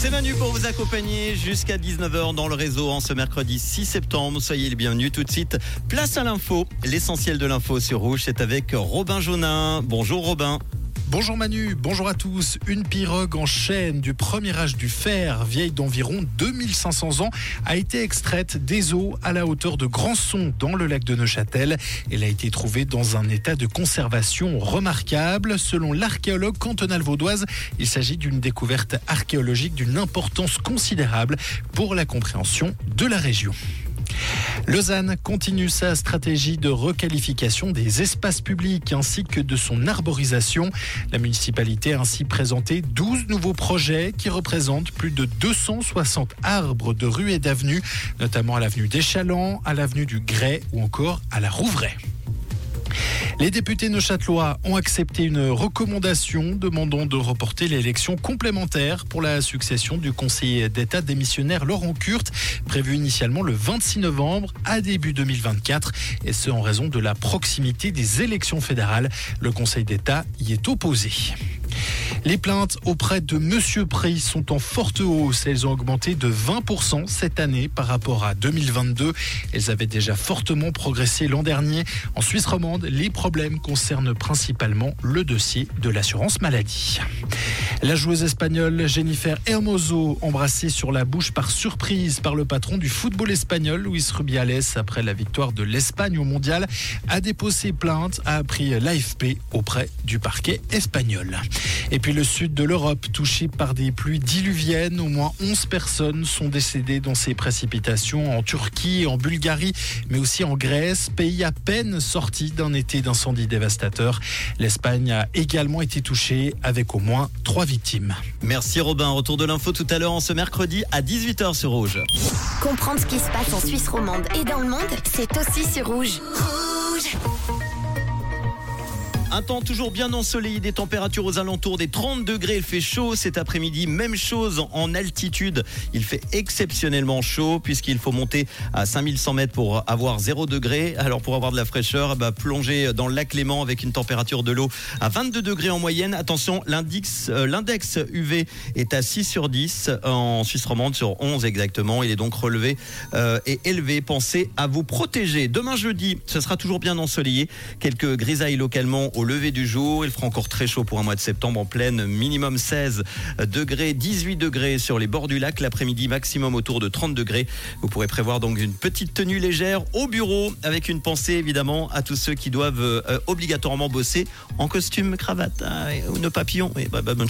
C'est Manu pour vous accompagner jusqu'à 19h dans le réseau en ce mercredi 6 septembre. Soyez les bienvenus tout de suite. Place à l'info. L'essentiel de l'info sur Rouge, c'est avec Robin Jaunin. Bonjour Robin. Bonjour Manu, bonjour à tous. Une pirogue en chêne du premier âge du fer, vieille d'environ 2500 ans, a été extraite des eaux à la hauteur de Grandson dans le lac de Neuchâtel. Elle a été trouvée dans un état de conservation remarquable. Selon l'archéologue cantonal vaudoise, il s'agit d'une découverte archéologique d'une importance considérable pour la compréhension de la région. Lausanne continue sa stratégie de requalification des espaces publics ainsi que de son arborisation. La municipalité a ainsi présenté 12 nouveaux projets qui représentent plus de 260 arbres de rues et d'avenues, notamment à l'avenue des Chalands, à l'avenue du Grès ou encore à la Rouvray. Les députés neuchâtelois ont accepté une recommandation demandant de reporter l'élection complémentaire pour la succession du conseiller d'État démissionnaire Laurent Kurt, prévu initialement le 26 novembre à début 2024, et ce en raison de la proximité des élections fédérales. Le Conseil d'État y est opposé. Les plaintes auprès de Monsieur Prix sont en forte hausse. Elles ont augmenté de 20% cette année par rapport à 2022. Elles avaient déjà fortement progressé l'an dernier. En Suisse romande, les problèmes concernent principalement le dossier de l'assurance maladie. La joueuse espagnole Jennifer Hermoso, embrassée sur la bouche par surprise par le patron du football espagnol, Luis Rubiales, après la victoire de l'Espagne au mondial, a déposé plainte, a appris l'AFP auprès du parquet espagnol. Puis le sud de l'Europe, touché par des pluies diluviennes, au moins 11 personnes sont décédées dans ces précipitations en Turquie, en Bulgarie, mais aussi en Grèce, pays à peine sorti d'un été d'incendie dévastateur. L'Espagne a également été touchée avec au moins trois victimes. Merci Robin. Retour de l'info tout à l'heure en ce mercredi à 18h sur Rouge. Comprendre ce qui se passe en Suisse romande et dans le monde, c'est aussi sur Rouge. Rouge un temps toujours bien ensoleillé, des températures aux alentours des 30 degrés. Il fait chaud cet après-midi. Même chose en altitude. Il fait exceptionnellement chaud puisqu'il faut monter à 5100 mètres pour avoir 0 degré. Alors pour avoir de la fraîcheur, bah, plonger dans le lac Léman avec une température de l'eau à 22 degrés en moyenne. Attention, l'index, euh, l'index UV est à 6 sur 10 en Suisse romande sur 11 exactement. Il est donc relevé euh, et élevé. Pensez à vous protéger. Demain jeudi, ce sera toujours bien ensoleillé. Quelques grisailles localement au lever du jour. Il fera encore très chaud pour un mois de septembre en pleine, minimum 16 degrés, 18 degrés sur les bords du lac. L'après-midi, maximum autour de 30 degrés. Vous pourrez prévoir donc une petite tenue légère au bureau avec une pensée évidemment à tous ceux qui doivent euh, obligatoirement bosser en costume, cravate hein, ou nos papillons. Et bah, bah, bonne chance.